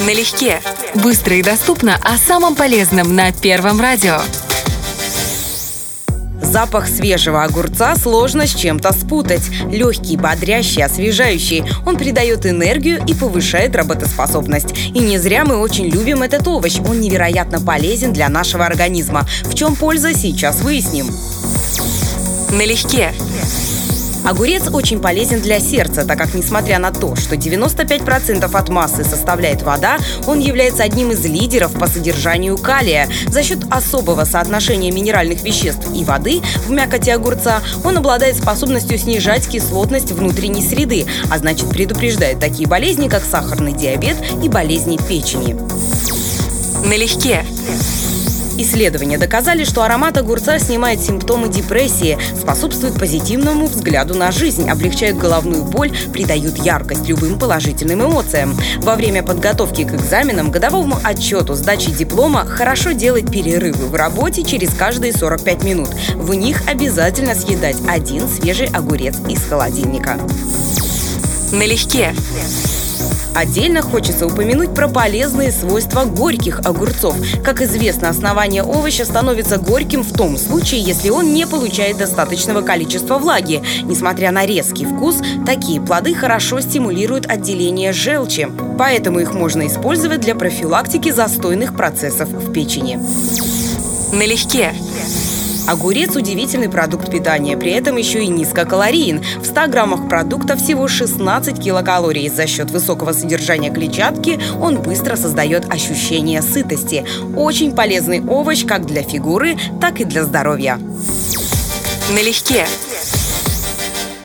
Налегке. Быстро и доступно о самом полезном на Первом радио. Запах свежего огурца сложно с чем-то спутать. Легкий, бодрящий, освежающий. Он придает энергию и повышает работоспособность. И не зря мы очень любим этот овощ. Он невероятно полезен для нашего организма. В чем польза, сейчас выясним. Налегке. Огурец очень полезен для сердца, так как, несмотря на то, что 95% от массы составляет вода, он является одним из лидеров по содержанию калия. За счет особого соотношения минеральных веществ и воды в мякоти огурца он обладает способностью снижать кислотность внутренней среды, а значит предупреждает такие болезни, как сахарный диабет и болезни печени. Налегке. Исследования доказали, что аромат огурца снимает симптомы депрессии, способствует позитивному взгляду на жизнь, облегчает головную боль, придает яркость любым положительным эмоциям. Во время подготовки к экзаменам, годовому отчету, сдачи диплома хорошо делать перерывы в работе через каждые 45 минут. В них обязательно съедать один свежий огурец из холодильника. Налегке. Отдельно хочется упомянуть про полезные свойства горьких огурцов. Как известно, основание овоща становится горьким в том случае, если он не получает достаточного количества влаги. Несмотря на резкий вкус, такие плоды хорошо стимулируют отделение желчи. Поэтому их можно использовать для профилактики застойных процессов в печени. Налегке. Огурец – удивительный продукт питания, при этом еще и низкокалорийен. В 100 граммах продукта всего 16 килокалорий. За счет высокого содержания клетчатки он быстро создает ощущение сытости. Очень полезный овощ как для фигуры, так и для здоровья. Налегке.